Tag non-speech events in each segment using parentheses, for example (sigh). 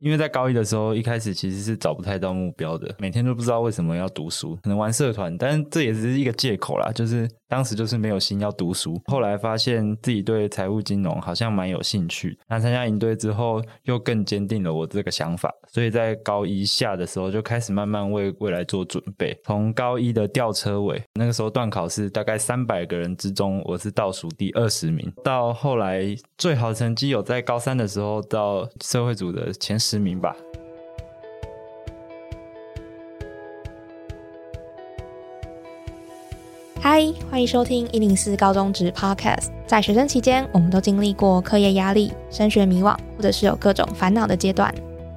因为在高一的时候，一开始其实是找不太到目标的，每天都不知道为什么要读书，可能玩社团，但是这也只是一个借口啦。就是当时就是没有心要读书，后来发现自己对财务金融好像蛮有兴趣。那参加营队之后，又更坚定了我这个想法，所以在高一下的时候就开始慢慢为未来做准备。从高一的吊车尾，那个时候段考是大概三百个人之中，我是倒数第二十名，到后来最好成绩有在高三的时候到社会组的前。十名吧。嗨，欢迎收听一零四高中职 Podcast。在学生期间，我们都经历过课业压力、升学迷惘，或者是有各种烦恼的阶段。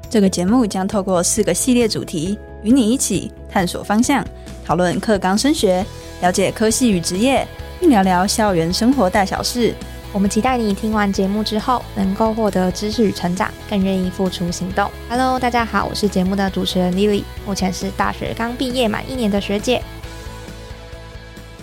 这个节目将透过四个系列主题，与你一起探索方向，讨论课纲升学，了解科系与职业，并聊聊校园生活大小事。我们期待你听完节目之后，能够获得知识与成长，更愿意付出行动。Hello，大家好，我是节目的主持人 Lily，目前是大学刚毕业满一年的学姐。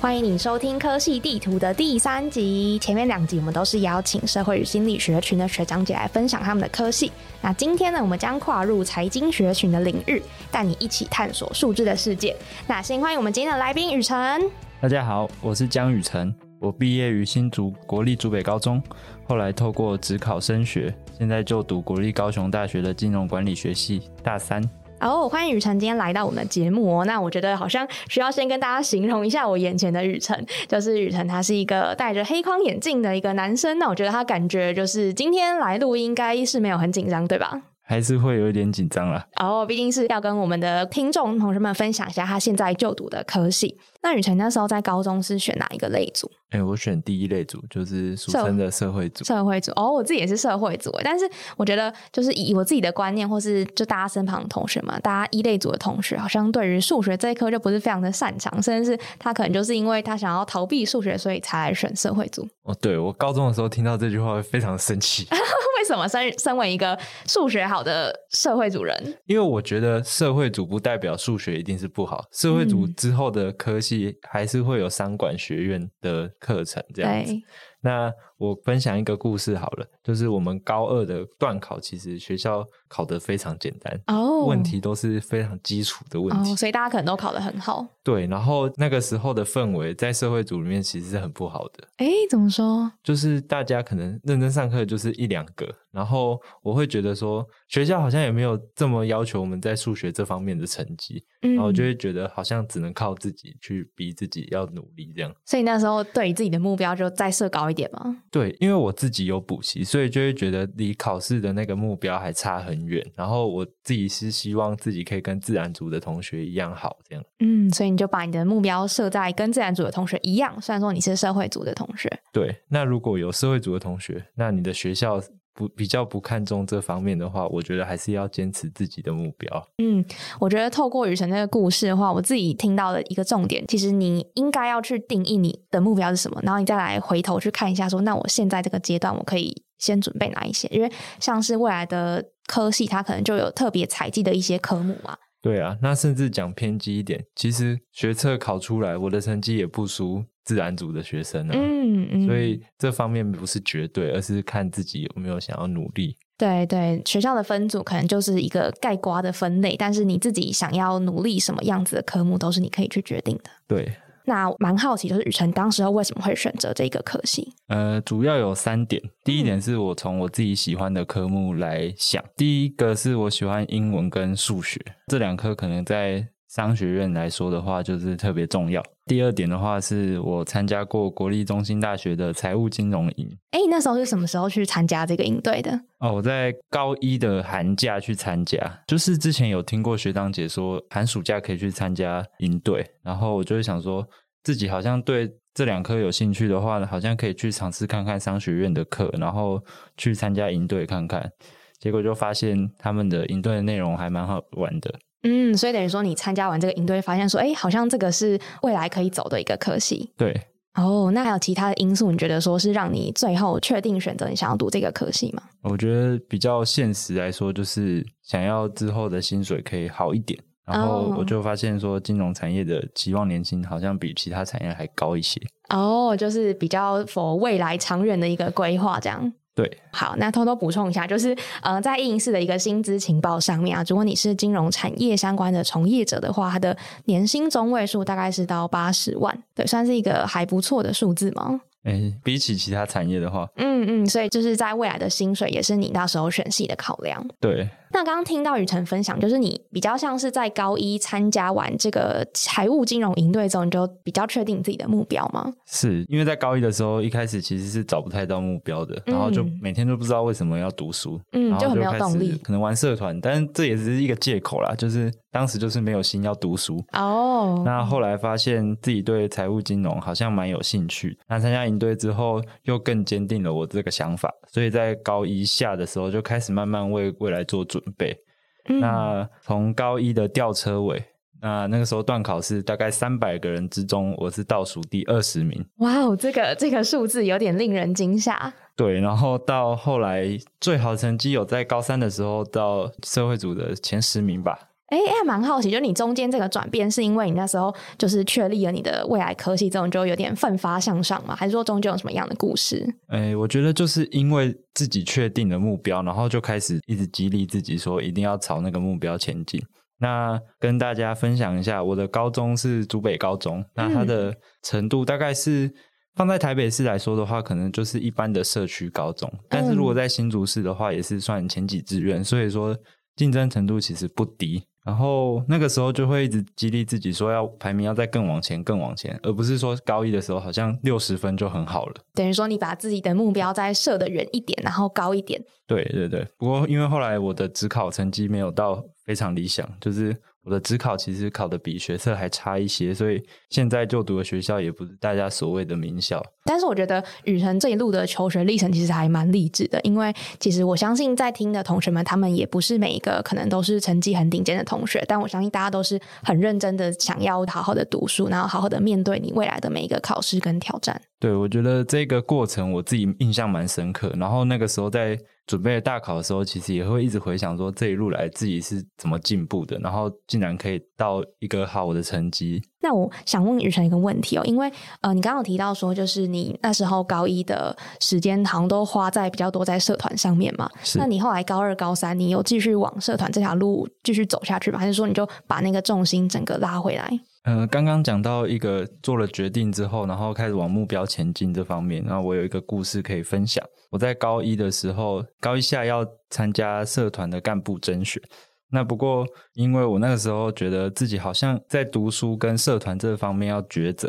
欢迎你收听科系地图的第三集。前面两集我们都是邀请社会与心理学群的学长姐来分享他们的科系。那今天呢，我们将跨入财经学群的领域，带你一起探索数字的世界。那先欢迎我们今天的来宾雨辰。大家好，我是江雨辰。我毕业于新竹国立竹北高中，后来透过职考升学，现在就读国立高雄大学的金融管理学系大三。哦，欢迎雨辰今天来到我们的节目哦。那我觉得好像需要先跟大家形容一下我眼前的雨辰，就是雨辰他是一个戴着黑框眼镜的一个男生。那我觉得他感觉就是今天来录音应该是没有很紧张，对吧？还是会有一点紧张啦。哦，毕竟是要跟我们的听众同学们分享一下他现在就读的科系。那雨辰那时候在高中是选哪一个类组？哎，我选第一类组，就是俗称的社会组。社会组哦，我自己也是社会组，但是我觉得就是以我自己的观念，或是就大家身旁的同学嘛，大家一类组的同学，好像对于数学这一科就不是非常的擅长，甚至是他可能就是因为他想要逃避数学，所以才来选社会组。哦，对我高中的时候听到这句话会非常生气。(laughs) 为什么身身为一个数学好的社会主人？因为我觉得社会组不代表数学一定是不好，社会组之后的科系还是会有商管学院的课程这样子。那我分享一个故事好了，就是我们高二的段考，其实学校考得非常简单哦，问题都是非常基础的问题，所以大家可能都考得很好。对，然后那个时候的氛围在社会组里面其实是很不好的。哎，怎么说？就是大家可能认真上课就是一两个，然后我会觉得说学校好像也没有这么要求我们在数学这方面的成绩，然后就会觉得好像只能靠自己去逼自己要努力这样。所以那时候对自己的目标就再设高一点吗？对，因为我自己有补习，所以就会觉得离考试的那个目标还差很远。然后我自己是希望自己可以跟自然组的同学一样好，这样。嗯，所以你就把你的目标设在跟自然组的同学一样。虽然说你是社会组的同学，对。那如果有社会组的同学，那你的学校。不比较不看重这方面的话，我觉得还是要坚持自己的目标。嗯，我觉得透过雨辰那个故事的话，我自己听到的一个重点，其实你应该要去定义你的目标是什么，然后你再来回头去看一下，说那我现在这个阶段我可以先准备哪一些？因为像是未来的科系，它可能就有特别采集的一些科目嘛。对啊，那甚至讲偏激一点，其实学测考出来，我的成绩也不输自然组的学生啊。嗯嗯，所以这方面不是绝对，而是看自己有没有想要努力。对对，学校的分组可能就是一个盖瓜的分类，但是你自己想要努力什么样子的科目，都是你可以去决定的。对。那蛮好奇，就是雨辰当时候为什么会选择这个科系？呃，主要有三点。第一点是我从我自己喜欢的科目来想，第一个是我喜欢英文跟数学这两科，可能在商学院来说的话，就是特别重要。第二点的话，是我参加过国立中心大学的财务金融营。哎，那时候是什么时候去参加这个营队的？哦，我在高一的寒假去参加，就是之前有听过学长姐说寒暑假可以去参加营队，然后我就会想说，自己好像对这两科有兴趣的话，好像可以去尝试看看商学院的课，然后去参加营队看看。结果就发现他们的营队的内容还蛮好玩的。嗯，所以等于说你参加完这个营队，发现说，哎，好像这个是未来可以走的一个科系。对。哦，那还有其他的因素，你觉得说是让你最后确定选择你想要读这个科系吗？我觉得比较现实来说，就是想要之后的薪水可以好一点。然后我就发现说，金融产业的期望年薪好像比其他产业还高一些。哦，就是比较否未来长远的一个规划这样。对，好，那偷偷补充一下，就是呃，在应试的一个薪资情报上面啊，如果你是金融产业相关的从业者的话，它的年薪中位数大概是到八十万，对，算是一个还不错的数字嘛？哎，比起其他产业的话，嗯嗯，所以就是在未来的薪水也是你到时候选系的考量。对。那刚刚听到雨辰分享，就是你比较像是在高一参加完这个财务金融营队之后，你就比较确定自己的目标吗？是因为在高一的时候，一开始其实是找不太到目标的，然后就每天都不知道为什么要读书，嗯，就很没有动力，可能玩社团，但是这也只是一个借口啦，就是当时就是没有心要读书哦。那后来发现自己对财务金融好像蛮有兴趣，那参加营队之后，又更坚定了我这个想法，所以在高一下的时候就开始慢慢为未来做准备。那从高一的吊车尾，那那个时候段考是大概三百个人之中，我是倒数第二十名。哇哦，这个这个数字有点令人惊吓。对，然后到后来最好成绩有在高三的时候到社会组的前十名吧。哎，还蛮好奇，就你中间这个转变，是因为你那时候就是确立了你的未来科系，这种就有点奋发向上嘛？还是说中间有什么样的故事？哎，我觉得就是因为自己确定了目标，然后就开始一直激励自己，说一定要朝那个目标前进。那跟大家分享一下，我的高中是竹北高中，那它的程度大概是放在台北市来说的话，可能就是一般的社区高中，但是如果在新竹市的话，也是算前几志愿，所以说竞争程度其实不低。然后那个时候就会一直激励自己说要排名要再更往前更往前，而不是说高一的时候好像六十分就很好了。等于说你把自己的目标再设的远一点，然后高一点。对对对，不过因为后来我的职考成绩没有到非常理想，就是。我的职考其实考的比学测还差一些，所以现在就读的学校也不是大家所谓的名校。但是我觉得雨辰这一路的求学历程其实还蛮励志的，因为其实我相信在听的同学们，他们也不是每一个可能都是成绩很顶尖的同学，但我相信大家都是很认真的，想要好好的读书，然后好好的面对你未来的每一个考试跟挑战。对，我觉得这个过程我自己印象蛮深刻。然后那个时候在准备大考的时候，其实也会一直回想说这一路来自己是怎么进步的，然后竟然可以到一个好的成绩。那我想问雨辰一个问题哦，因为呃，你刚刚提到说，就是你那时候高一的时间好像都花在比较多在社团上面嘛。那你后来高二、高三，你有继续往社团这条路继续走下去吗？还是说你就把那个重心整个拉回来？呃，刚刚讲到一个做了决定之后，然后开始往目标前进这方面，然后我有一个故事可以分享。我在高一的时候，高一下要参加社团的干部甄选，那不过因为我那个时候觉得自己好像在读书跟社团这方面要抉择，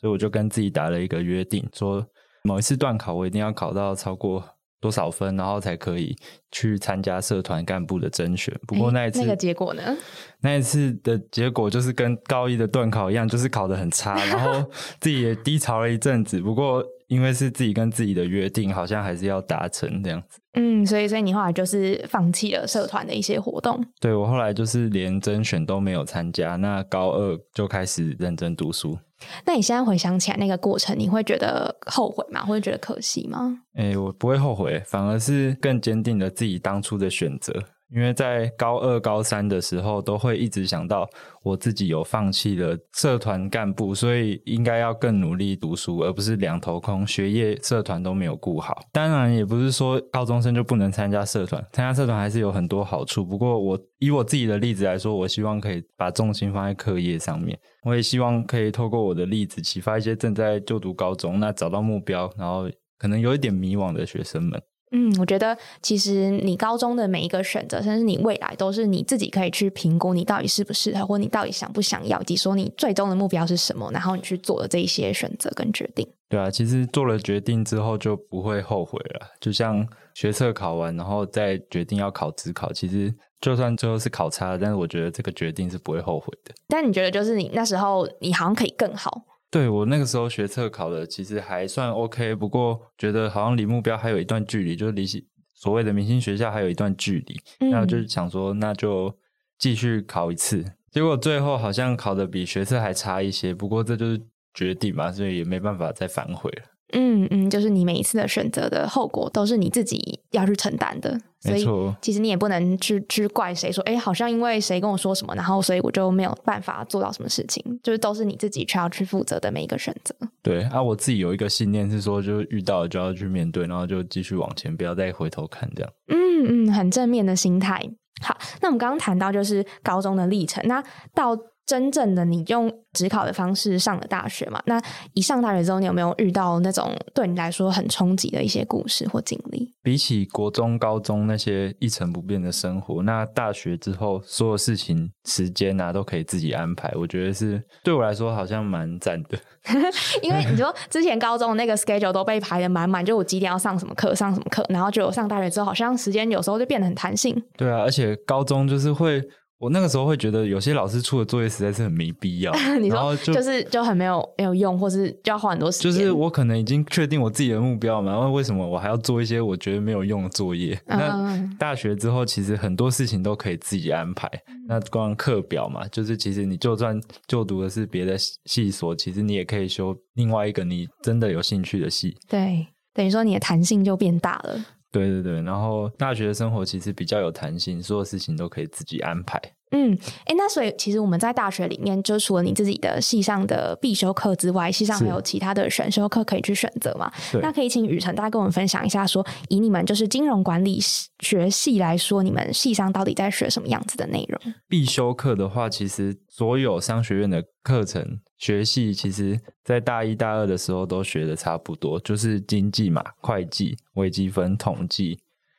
所以我就跟自己打了一个约定，说某一次段考我一定要考到超过。多少分，然后才可以去参加社团干部的甄选？不过那一次，那个结果呢？那一次的结果就是跟高一的段考一样，就是考得很差，然后 (laughs) 自己也低潮了一阵子。不过因为是自己跟自己的约定，好像还是要达成这样子。嗯，所以所以你后来就是放弃了社团的一些活动。对我后来就是连甄选都没有参加，那高二就开始认真读书。那你现在回想起来那个过程，你会觉得后悔吗？会觉得可惜吗？哎，我不会后悔，反而是更坚定了自己当初的选择。因为在高二、高三的时候，都会一直想到我自己有放弃了社团干部，所以应该要更努力读书，而不是两头空，学业、社团都没有顾好。当然，也不是说高中生就不能参加社团，参加社团还是有很多好处。不过，我以我自己的例子来说，我希望可以把重心放在课业上面。我也希望可以透过我的例子，启发一些正在就读高中、那找到目标，然后可能有一点迷惘的学生们。嗯，我觉得其实你高中的每一个选择，甚至你未来，都是你自己可以去评估你到底适不适合，或你到底想不想要，以及说你最终的目标是什么，然后你去做的这一些选择跟决定。对啊，其实做了决定之后就不会后悔了。就像学测考完，然后再决定要考职考，其实就算最后是考差了，但是我觉得这个决定是不会后悔的。但你觉得，就是你那时候，你好像可以更好。对我那个时候学测考的其实还算 OK，不过觉得好像离目标还有一段距离，就是离所谓的明星学校还有一段距离，然后就想说那就继续考一次，结果最后好像考的比学测还差一些，不过这就是决定嘛，所以也没办法再反悔了。嗯嗯，就是你每一次的选择的后果都是你自己要去承担的，所以其实你也不能去去怪谁说，哎，好像因为谁跟我说什么，然后所以我就没有办法做到什么事情，就是都是你自己需要去负责的每一个选择。对啊，我自己有一个信念是说，就遇到了就要去面对，然后就继续往前，不要再回头看这样。嗯嗯，很正面的心态。好，那我们刚刚谈到就是高中的历程，那到真正的你用职考的方式上了大学嘛？那一上大学之后，你有没有遇到那种对你来说很冲击的一些故事或经历？比起国中、高中那些一成不变的生活，那大学之后所有事情、时间啊都可以自己安排，我觉得是对我来说好像蛮赞的。(laughs) (laughs) 因为你说之前高中那个 schedule 都被排的满满，就我几点要上什么课，上什么课，然后就我上大学之后，好像时间有时候就变得很弹性。对啊，而且高中就是会。我那个时候会觉得有些老师出的作业实在是很没必要，(laughs) 你然后就就是就很没有没有用，或是就要花很多时间。就是我可能已经确定我自己的目标嘛，然后为什么我还要做一些我觉得没有用的作业？那嗯大学之后，其实很多事情都可以自己安排。那光课表嘛，就是其实你就算就读的是别的系所，其实你也可以修另外一个你真的有兴趣的系。对，等于说你的弹性就变大了。对对对，然后大学的生活其实比较有弹性，所有事情都可以自己安排。嗯，哎，那所以其实我们在大学里面，就除了你自己的系上的必修课之外，系上还有其他的选修课可以去选择嘛？那可以请雨辰大家跟我们分享一下说以你们就是金融管理学系来说，你们系上到底在学什么样子的内容？必修课的话，其实所有商学院的课程学系，其实在大一大二的时候都学的差不多，就是经济嘛、会计、微积分、统计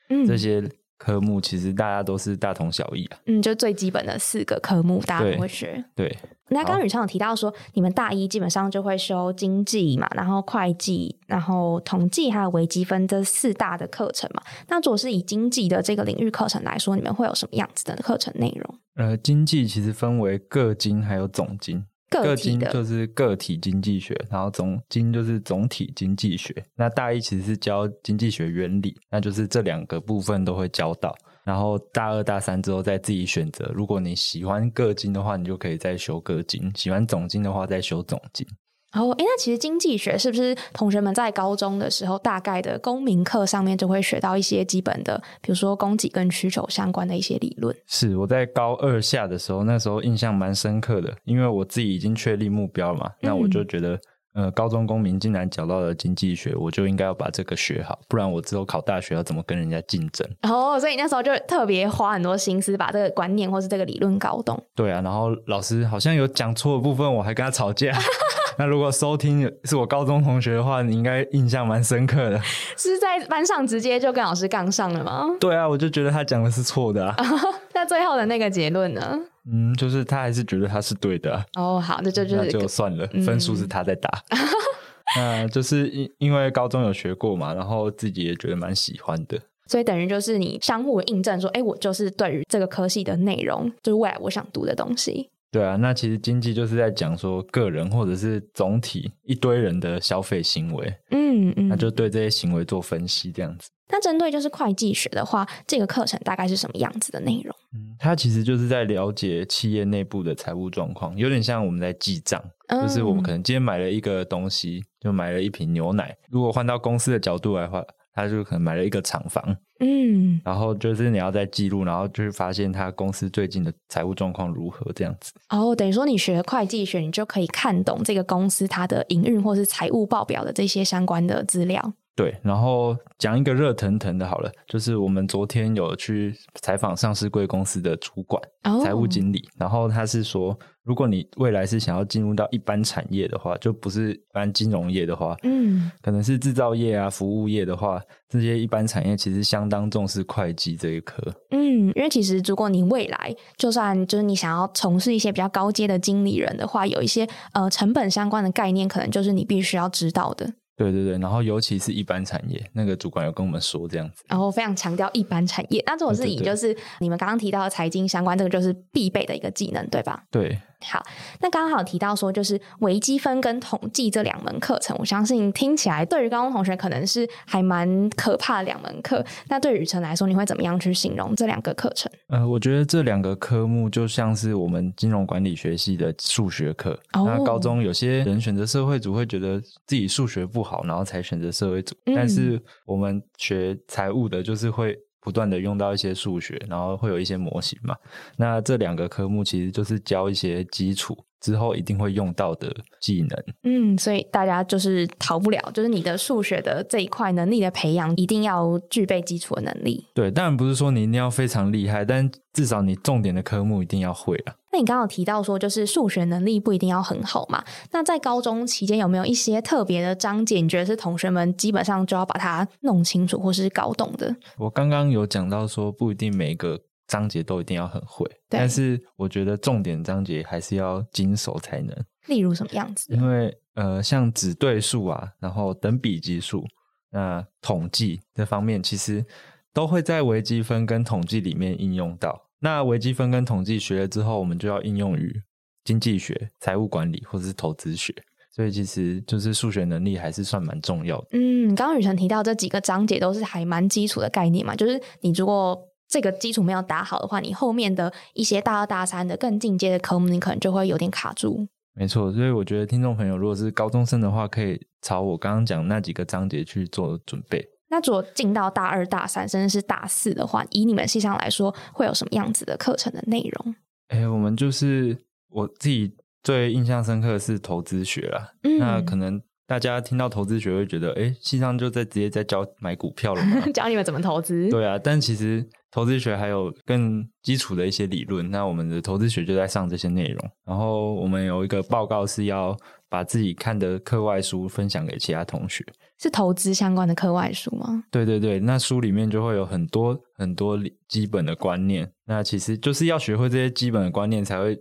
嗯这些科目，其实大家都是大同小异啊。嗯，就最基本的四个科目，大家对都会学。对，那刚刚好宇昌有提到说，你们大一基本上就会修经济嘛，然后会计，然后统计还有微积分这四大的课程嘛。那如果是以经济的这个领域课程来说，你们会有什么样子的课程内容？呃，经济其实分为个经还有总经。个经就是个体经济学，然后总经就是总体经济学。那大一其实是教经济学原理，那就是这两个部分都会教到。然后大二、大三之后再自己选择。如果你喜欢个经的话，你就可以再修个经；喜欢总经的话，再修总经。哦，哎，那其实经济学是不是同学们在高中的时候，大概的公民课上面就会学到一些基本的，比如说供给跟需求相关的一些理论？是我在高二下的时候，那时候印象蛮深刻的，因为我自己已经确立目标了嘛，那我就觉得，呃，高中公民竟然讲到了经济学，我就应该要把这个学好，不然我之后考大学要怎么跟人家竞争？哦，所以那时候就特别花很多心思把这个观念或是这个理论搞懂。对啊，然后老师好像有讲错的部分，我还跟他吵架。(laughs) 那如果收听是我高中同学的话，你应该印象蛮深刻的。(laughs) 是在班上直接就跟老师杠上了吗？对啊，我就觉得他讲的是错的啊。(laughs) 那最后的那个结论呢？嗯，就是他还是觉得他是对的啊、哦，好，那就就那是就算了，嗯分数是他在打。(laughs) 那就是因因为高中有学过嘛，然后自己也觉得蛮喜欢的。所以等于就是你相互印证说，哎，我就是对于这个科系的内容，就是未来我想读的东西。对啊，那其实经济就是在讲说个人或者是总体一堆人的消费行为，嗯嗯那就对这些行为做分析，这样子。那针对就是会计学的话，这个课程大概是什么样子的内容？嗯，它其实就是在了解企业内部的财务状况，有点像我们在记账，就是我们可能今天买了一个东西，就买了一瓶牛奶，如果换到公司的角度来话，他就可能买了一个厂房，嗯，然后就是你要在记录，然后就是发现他公司最近的财务状况如何这样子。哦，等于说你学会计学，你就可以看懂这个公司它的营运或是财务报表的这些相关的资料。对，然后讲一个热腾腾的，好了，就是我们昨天有去采访上市贵公司的主管、哦，财务经理，然后他是说，如果你未来是想要进入到一般产业的话，就不是一般金融业的话，嗯，可能是制造业啊、服务业的话，这些一般产业其实相当重视会计这一科。嗯，因为其实如果你未来就算就是你想要从事一些比较高阶的经理人的话，有一些呃成本相关的概念，可能就是你必须要知道的。对对对，然后尤其是一般产业，那个主管有跟我们说这样子。然后非常强调一般产业，那这种是以就是你们刚刚提到的财经相关，这个就是必备的一个技能，对吧？对，好，那刚刚好提到说，就是微积分跟统计这两门课程，我相信听起来对于高中同学可能是还蛮可怕的两门课。那对于雨辰来说，你会怎么样去形容这两个课程？呃，我觉得这两个科目就像是我们金融管理学系的数学课。哦那高中有些人选择社会组会觉得自己数学不好，然后才选择社会组。嗯但是我们学财务的，就是会不断的用到一些数学，然后会有一些模型嘛。那这两个科目其实就是教一些基础之后一定会用到的技能。嗯，所以大家就是逃不了，就是你的数学的这一块能力的培养，一定要具备基础的能力。对，当然不是说你一定要非常厉害，但至少你重点的科目一定要会啊。那你刚刚有提到说，就是数学能力不一定要很好嘛？那在高中期间有没有一些特别的章节，你觉得是同学们基本上就要把它弄清楚或是搞懂的？我刚刚有讲到说，不一定每个章节都一定要很会，但是我觉得重点章节还是要经手才能，例如什么样子？因为呃，像指对数啊，然后等比级数，那统计这方面其实都会在微积分跟统计里面应用到。那微积分跟统计学了之后，我们就要应用于经济学、财务管理或者是投资学，所以其实就是数学能力还是算蛮重要的。嗯，刚刚雨辰提到这几个章节都是还蛮基础的概念嘛，就是你如果这个基础没有打好的话，你后面的一些大二大三的更进阶的科目，你可能就会有点卡住。没错，所以我觉得听众朋友如果是高中生的话，可以朝我刚刚讲那几个章节去做准备。那如果进到大二、大三，甚至是大四的话，以你们系上来说，会有什么样子的课程的内容？哎，我们就是我自己最印象深刻的是投资学啦。嗯那可能大家听到投资学会觉得，哎，系上就在直接在教买股票了嘛？(laughs) 教你们怎么投资。对啊，但其实投资学还有更基础的一些理论。那我们的投资学就在上这些内容。然后我们有一个报告是要把自己看的课外书分享给其他同学。是投资相关的课外书吗？对对对，那书里面就会有很多很多基本的观念。那其实就是要学会这些基本的观念，才会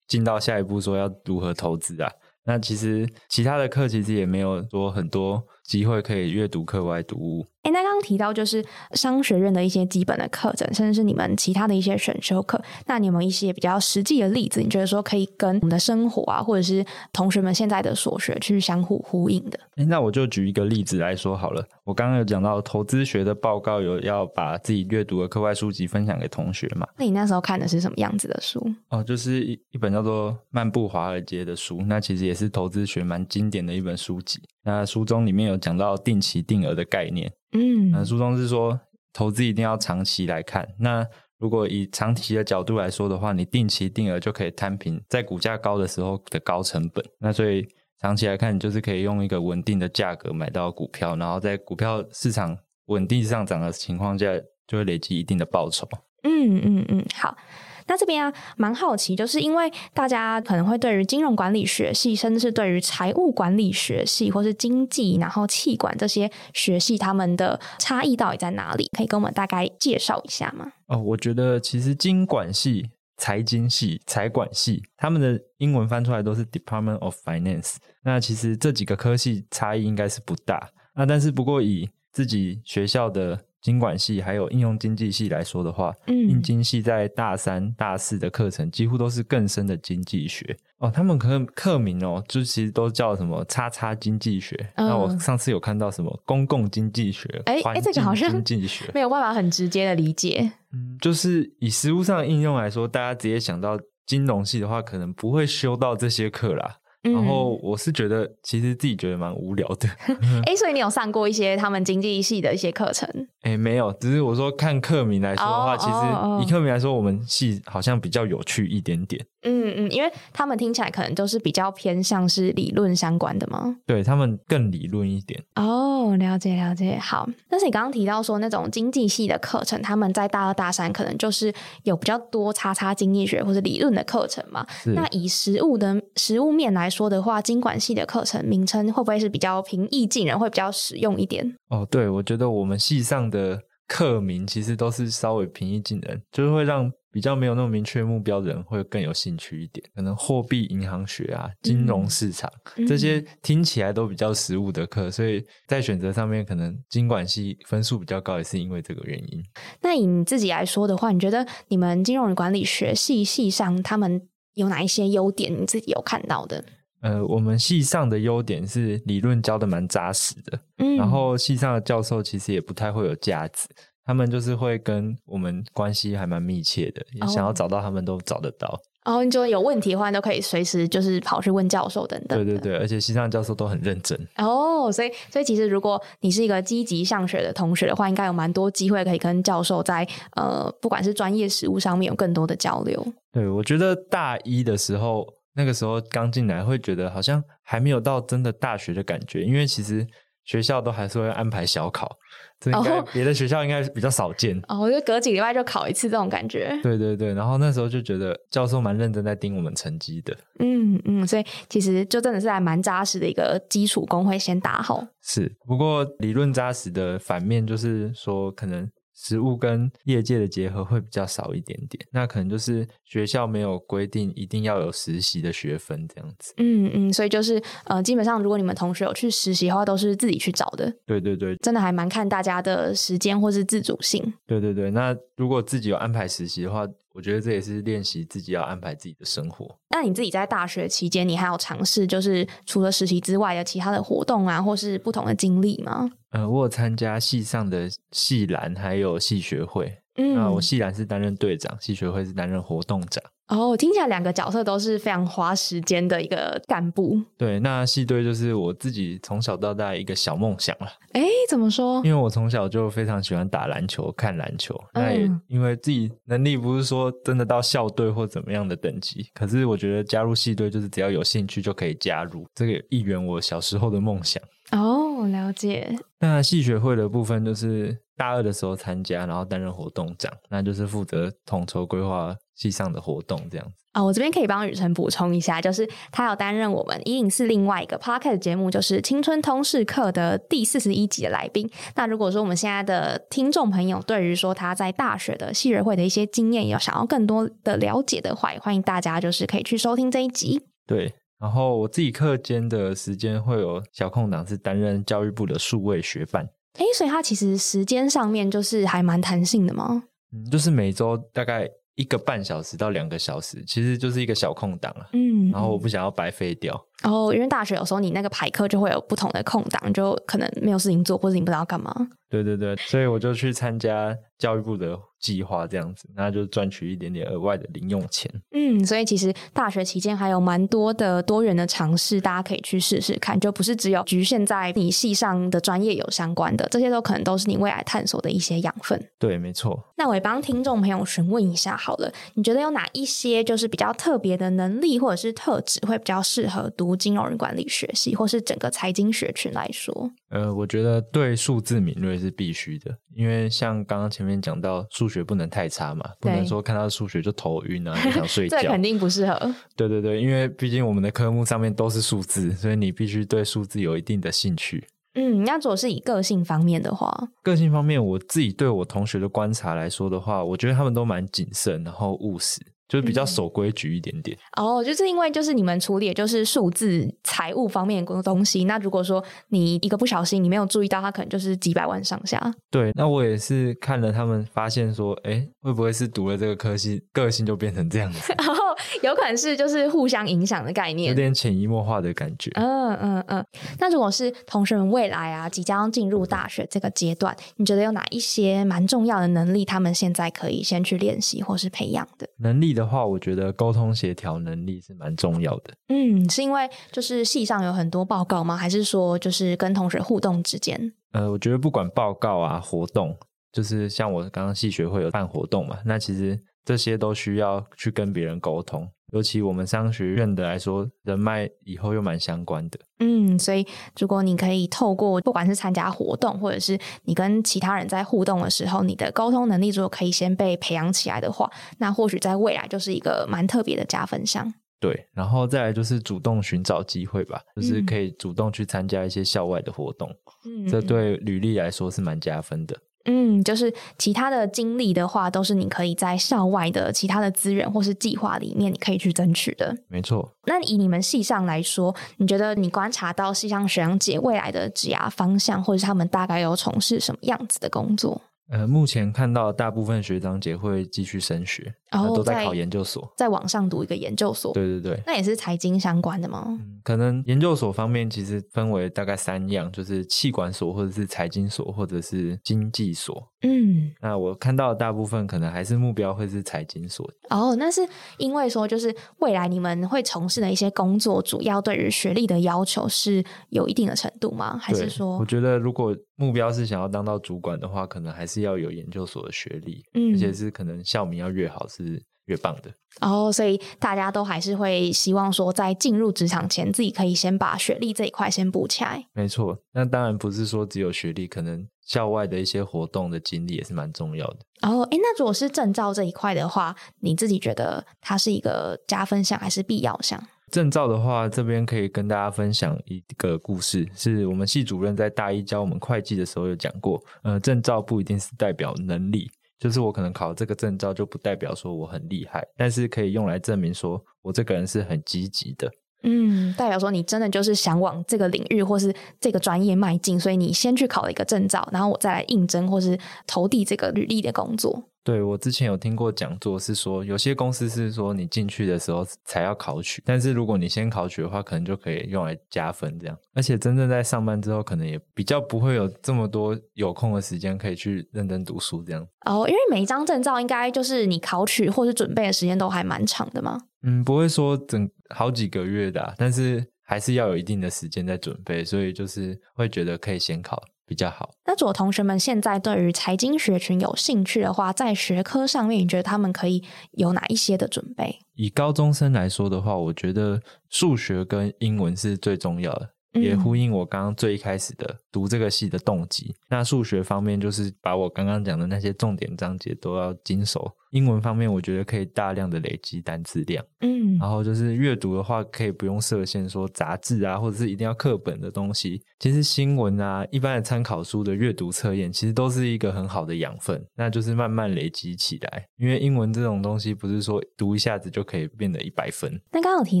进到下一步说要如何投资啊。那其实其他的课其实也没有说很多机会可以阅读课外读物。诶，那刚刚提到就是商学院的一些基本的课程，甚至是你们其他的一些选修课。那你有没有一些比较实际的例子？你觉得说可以跟我们的生活啊，或者是同学们现在的所学去相互呼应的？诶那我就举一个例子来说好了。我刚刚有讲到投资学的报告有要把自己阅读的课外书籍分享给同学嘛？那你那时候看的是什么样子的书？哦，就是一一本叫做《漫步华尔街》的书，那其实也是投资学蛮经典的一本书籍。那书中里面有讲到定期定额的概念。嗯那，书中是说投资一定要长期来看。那如果以长期的角度来说的话，你定期定额就可以摊平在股价高的时候的高成本。那所以长期来看，你就是可以用一个稳定的价格买到股票，然后在股票市场稳定上涨的情况下，就会累积一定的报酬。嗯嗯嗯，好。那这边啊，蛮好奇，就是因为大家可能会对于金融管理学系，甚至是对于财务管理学系，或是经济，然后气管这些学系，他们的差异到底在哪里？可以跟我们大概介绍一下吗？哦，我觉得其实经管系、财经系、财管系，他们的英文翻出来都是 Department of Finance。那其实这几个科系差异应该是不大。那但是不过以自己学校的经管系还有应用经济系来说的话，嗯应嗯，经系在大三、大四的课程几乎都是更深的经济学哦。他们课课名哦，就其实都叫什么“叉叉经济学”那我嗯上次有看到什么公共经济学、哎哎环这个好像境经济学，没有办法很直接的理解。嗯，就是以实物上的应用来说，大家直接想到金融系的话，可能不会修到这些课啦。嗯然后我是觉得，其实自己觉得蛮无聊的。(laughs) 哎、所以你有上过一些他们经济系的一些课程？哎，没有，只是我说看课名来说的话，哦其实以课名来说，我们系好像比较有趣一点点。嗯嗯，因为他们听起来可能都是比较偏向是理论相关的嘛？对他们更理论一点。哦，了解了解，好。但是你刚刚提到说那种经济系的课程，他们在大二大三可能就是有比较多叉叉经济学或者理论的课程嘛。那以实物的实物面来说的话，经管系的课程名称会不会是比较平易近人，会比较实用一点？哦，对，我觉得我们系上的课名其实都是稍微平易近人，就是会让比较没有那么明确目标的人会更有兴趣一点。可能货币银行学啊、金融市场、嗯这些听起来都比较实务的课，所以在选择上面可能经管系分数比较高，也是因为这个原因。那以你自己来说的话，你觉得你们金融与管理学系系上他们有哪一些优点你自己有看到的？呃，我们系上的优点是理论教的蛮扎实的，嗯然后系上的教授其实也不太会有架子，他们就是会跟我们关系还蛮密切的，也想要哦找到他们都找得到。然后你就有问题的话，都可以随时就是跑去问教授等等。对对。对，而且西藏教授都很认真。哦，所以所以其实如果你是一个积极上学的同学的话，应该有蛮多机会可以跟教授在呃，不管是专业实务上面有更多的交流。对我觉得大一的时候，那个时候刚进来，会觉得好像还没有到真的大学的感觉，因为其实学校都还是会安排小考，这应该哦别的学校应该比较少见。哦，我就隔几个礼拜就考一次这种感觉。对对对，然后那时候就觉得教授蛮认真在盯我们成绩的，嗯嗯，所以其实就真的是还蛮扎实的一个基础功会先打好。是。不过理论扎实的反面就是说，可能实物跟业界的结合会比较少一点点，那可能就是学校没有规定一定要有实习的学分这样子。嗯嗯，所以就是呃，基本上如果你们同学有去实习的话，都是自己去找的，对对对真的还蛮看大家的时间或是自主性。对对对，那如果自己有安排实习的话，我觉得这也是练习自己要安排自己的生活。那你自己在大学期间，你还有尝试就是除了实习之外的其他的活动啊，或是不同的经历吗？呃，我有参加系上的系篮，还有系学会。嗯那我系篮是担任队长，系学会是担任活动长。哦，听起来两个角色都是非常花时间的一个干部。对，那系队就是我自己从小到大一个小梦想了，哎，怎么说？因为我从小就非常喜欢打篮球、看篮球。那也嗯因为自己能力不是说真的到校队或怎么样的等级，可是我觉得加入系队就是只要有兴趣就可以加入，这个一圆我小时候的梦想。哦，了解。那系学会的部分就是大二的时候参加，然后担任活动长，那就是负责统筹规划系上的活动这样子。啊、我这边可以帮雨辰补充一下，就是他有担任我们一零四另外一个 podcast 节目，就是《青春通识课》的第四十一集的来宾。那如果说我们现在的听众朋友对于说他在大学的系学会的一些经验有想要更多的了解的话，也欢迎大家就是可以去收听这一集。对，然后我自己课间的时间会有小空档，是担任教育部的数位学办，哎，所以他其实时间上面就是还蛮弹性的吗？嗯，就是每周大概一个半小时到两个小时，其实就是一个小空档啊。嗯，然后我不想要白费掉，哦，因为大学有时候你那个排课就会有不同的空档，就可能没有事情做，或者你不知道干嘛。对对对，所以我就去参加教育部的计划，这样子，那就赚取一点点额外的零用钱。嗯，所以其实大学期间还有蛮多的多元的尝试，大家可以去试试看，就不是只有局限在你系上的专业有相关的，这些都可能都是你未来探索的一些养分。对，没错。那我也帮听众朋友询问一下好了，你觉得有哪一些就是比较特别的能力或者是特质，会比较适合读金融管理学系，或是整个财经学群来说？呃，我觉得对数字敏锐是必须的，因为像刚刚前面讲到，数学不能太差嘛，不能说看到数学就头晕啊，就想睡 (laughs) 觉。这肯定不适合。对对对，因为毕竟我们的科目上面都是数字，所以你必须对数字有一定的兴趣。嗯，那如果是以个性方面的话，个性方面，我自己对我同学的观察来说的话，我觉得他们都蛮谨慎，然后务实，就是比较嗯守规矩一点点。哦，就是因为就是你们处理的就是数字财务方面的东西，那如果说你一个不小心你没有注意到，它可能就是几百万上下。对，那我也是看了他们，发现说，哎，会不会是读了这个科系，个性就变成这样子，(laughs) 然后有可能是就是互相影响的概念有。点潜移默化的感觉。嗯嗯嗯。那如果是同学们未来啊即将进入大学这个阶段，你觉得有哪一些蛮重要的能力，他们现在可以先去练习或是培养的？能力的话，我觉得沟通协调能力是蛮重要的。嗯，是因为就是系上有很多报告吗？还是说就是跟同学互动之间？呃，我觉得不管报告啊、活动，就是像我刚刚系学会有办活动嘛，那其实这些都需要去跟别人沟通。尤其我们商学院的来说，人脉以后又蛮相关的。嗯，所以如果你可以透过不管是参加活动，或者是你跟其他人在互动的时候，你的沟通能力如果可以先被培养起来的话，那或许在未来就是一个蛮特别的加分项。对，然后再来就是主动寻找机会吧，就是嗯可以主动去参加一些校外的活动，嗯这对履历来说是蛮加分的。嗯，就是其他的经历的话，都是你可以在校外的其他的资源或是计划里面，你可以去争取的。没错，那以你们系上来说，你觉得你观察到系上学长姐未来的职涯方向，或者是他们大概有从事什么样子的工作？呃，目前看到大部分学长姐会继续升学，哦都在在考研究所。在网上读一个研究所，对对对，那也是财经相关的吗？嗯，可能研究所方面其实分为大概三样，就是气管所或者是财经所或者是经济所。嗯，那我看到的大部分可能还是目标会是财经所。哦，那是因为说，就是未来你们会从事的一些工作，主要对于学历的要求是有一定的程度吗？还是说我，觉得如果目标是想要当到主管的话，可能还是要有研究所的学历，嗯而且是可能校名要越好是越棒的。哦，所以大家都还是会希望说，在进入职场前，自己可以先把学历这一块先补起来。没错，那当然不是说只有学历，可能校外的一些活动的经历也是蛮重要的。哦，哎，那如果是证照这一块的话，你自己觉得它是一个加分项还是必要项？证照的话，这边可以跟大家分享一个故事，是我们系主任在大一教我们会计的时候有讲过。呃，证照不一定是代表能力，就是我可能考这个证照就不代表说我很厉害，但是可以用来证明说我这个人是很积极的。嗯，代表说你真的就是想往这个领域或是这个专业迈进，所以你先去考了一个证照，然后我再来应征或是投递这个履历的工作。对我之前有听过讲座，是说有些公司是说你进去的时候才要考取，但是如果你先考取的话，可能就可以用来加分这样。而且真正在上班之后，可能也比较不会有这么多有空的时间可以去认真读书这样。哦，因为每一张证照应该就是你考取或是准备的时间都还蛮长的嘛。嗯，不会说整好几个月的啊、但是还是要有一定的时间在准备，所以就是会觉得可以先考比较好。那如果同学们现在对于财经学群有兴趣的话，在学科上面，你觉得他们可以有哪一些的准备？以高中生来说的话，我觉得数学跟英文是最重要的，也嗯呼应我刚刚最一开始的读这个系的动机。那数学方面，就是把我刚刚讲的那些重点章节都要精熟。英文方面，我觉得可以大量的累积单词量。嗯然后就是阅读的话，可以不用设限，说杂志啊，或者是一定要课本的东西。其实新闻啊，一般的参考书的阅读测验，其实都是一个很好的养分，那就是慢慢累积起来。因为英文这种东西，不是说读一下子就可以变得一百分。那刚刚有提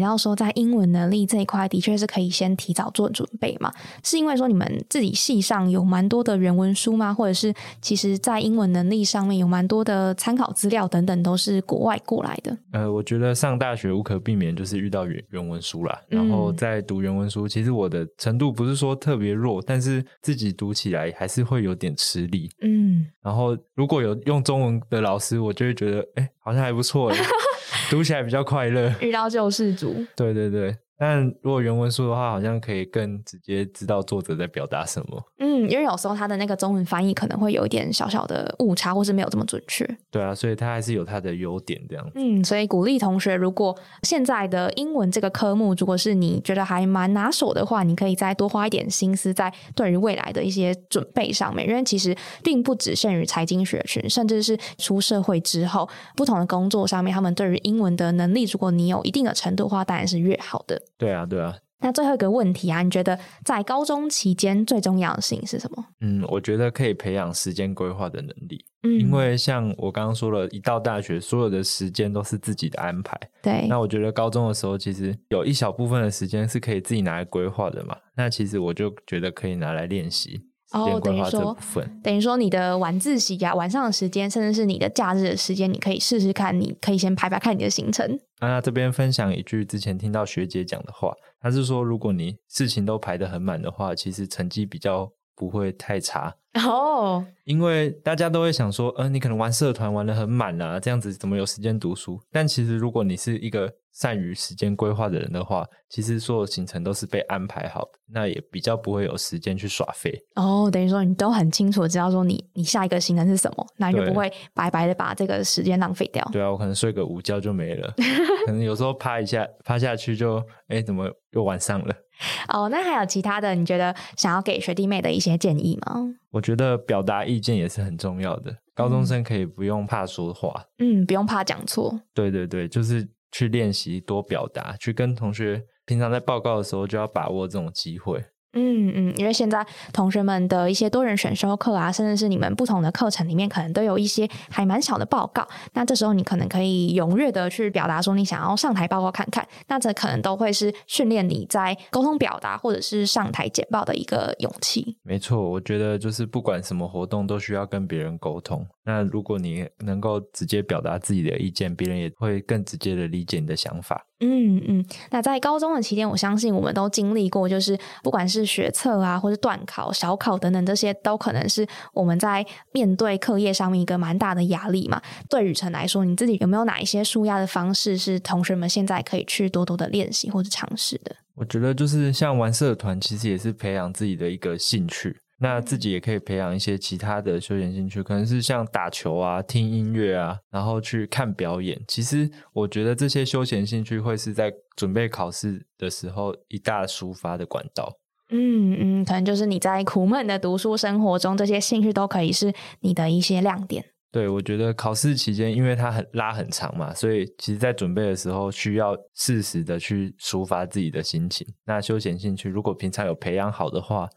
到说，在英文能力这一块，的确是可以先提早做准备嘛？是因为说你们自己系上有蛮多的原文书吗？或者是其实在英文能力上面有蛮多的参考资料等等，都是国外过来的？呃，我觉得上大学无可避免就是遇到原原文书啦，然后嗯在读原文书，其实我的程度不是说特别弱，但是自己读起来还是会有点吃力。嗯，然后如果有用中文的老师，我就会觉得，哎，好像还不错诶，(laughs) 读起来比较快乐。遇到救世主。对对对，但如果原文书的话，好像可以更直接知道作者在表达什么。嗯，因为有时候他的那个中文翻译可能会有一点小小的误差，或是没有这么准确。对啊，所以他还是有他的优点这样。嗯，所以鼓励同学，如果现在的英文这个科目，如果是你觉得还蛮拿手的话，你可以再多花一点心思在对于未来的一些准备上面，因为其实并不只限于财经学群，甚至是出社会之后不同的工作上面，他们对于英文的能力，如果你有一定的程度的话，当然是越好的。对啊，对啊。那最后一个问题啊，你觉得在高中期间最重要的事情是什么？嗯，我觉得可以培养时间规划的能力，嗯因为像我刚刚说了，一到大学，所有的时间都是自己的安排。对，那我觉得高中的时候，其实有一小部分的时间是可以自己拿来规划的嘛。那其实我就觉得可以拿来练习时哦等于说。等于说你的晚自习呀、晚上的时间，甚至是你的假日的时间，你可以试试看，你可以先排排看你的行程。啊那这边分享一句之前听到学姐讲的话，她是说，如果你事情都排得很满的话，其实成绩比较不会太差。哦，(laughs) 因为大家都会想说，呃，你可能玩社团玩得很满啊，这样子怎么有时间读书？但其实如果你是一个善于时间规划的人的话，其实所有行程都是被安排好的，那也比较不会有时间去耍废。哦，等于说你都很清楚知道说你你下一个行程是什么，那你就不会白白的把这个时间浪费掉。对啊，我可能睡个午觉就没了，(laughs) 可能有时候趴一下趴下去就，哎，怎么又晚上了？(laughs) 哦，那还有其他的，你觉得想要给学弟妹的一些建议吗？我觉得表达意见也是很重要的，高中生可以不用怕说话。嗯，不用怕讲错。对对对，就是去练习多表达，去跟同学平常在报告的时候就要把握这种机会。嗯嗯，因为现在同学们的一些多人选修课啊，甚至是你们不同的课程里面，可能都有一些还蛮小的报告。那这时候你可能可以踊跃的去表达说你想要上台报告看看，那这可能都会是训练你在沟通表达或者是上台简报的一个勇气。没错，我觉得就是不管什么活动都需要跟别人沟通。那如果你能够直接表达自己的意见，别人也会更直接的理解你的想法。嗯嗯，那在高中的期间，我相信我们都经历过，就是不管是学测啊，或是段考、小考等等，这些都可能是我们在面对课业上面一个蛮大的压力嘛。对雨辰来说，你自己有没有哪一些舒压的方式，是同学们现在可以去多多的练习或者尝试的？我觉得就是像玩社团，其实也是培养自己的一个兴趣。那自己也可以培养一些其他的休闲兴趣，可能是像打球啊、听音乐啊，然后去看表演。其实我觉得这些休闲兴趣会是在准备考试的时候一大抒发的管道。嗯嗯，可能就是你在苦闷的读书生活中，这些兴趣都可以是你的一些亮点。对，我觉得考试期间，因为它很拉很长嘛，所以其实在准备的时候需要适时的去抒发自己的心情。那休闲兴趣如果平常有培养好的话，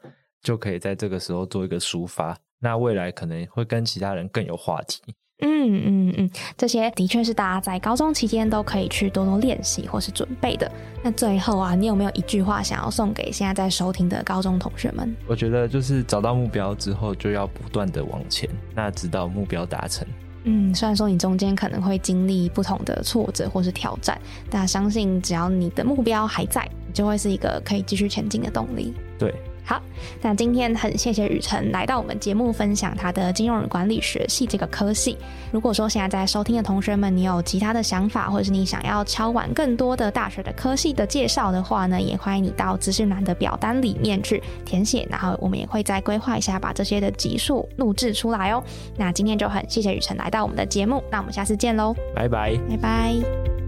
就可以在这个时候做一个抒发，那未来可能会跟其他人更有话题。嗯嗯嗯，这些的确是大家在高中期间都可以去多多练习或是准备的。那最后啊，你有没有一句话想要送给现在在收听的高中同学们？我觉得就是找到目标之后，就要不断的往前，那直到目标达成。嗯，虽然说你中间可能会经历不同的挫折或是挑战，但相信只要你的目标还在，就会是一个可以继续前进的动力。对。好，那今天很谢谢雨辰来到我们节目分享他的金融管理学系这个科系。如果说现在在收听的同学们，你有其他的想法，或者是你想要敲完更多的大学的科系的介绍的话呢，也欢迎你到资讯栏的表单里面去填写，然后我们也会再规划一下，把这些的集数录制出来哦。那今天就很谢谢雨辰来到我们的节目，那我们下次见喽，拜拜，拜拜。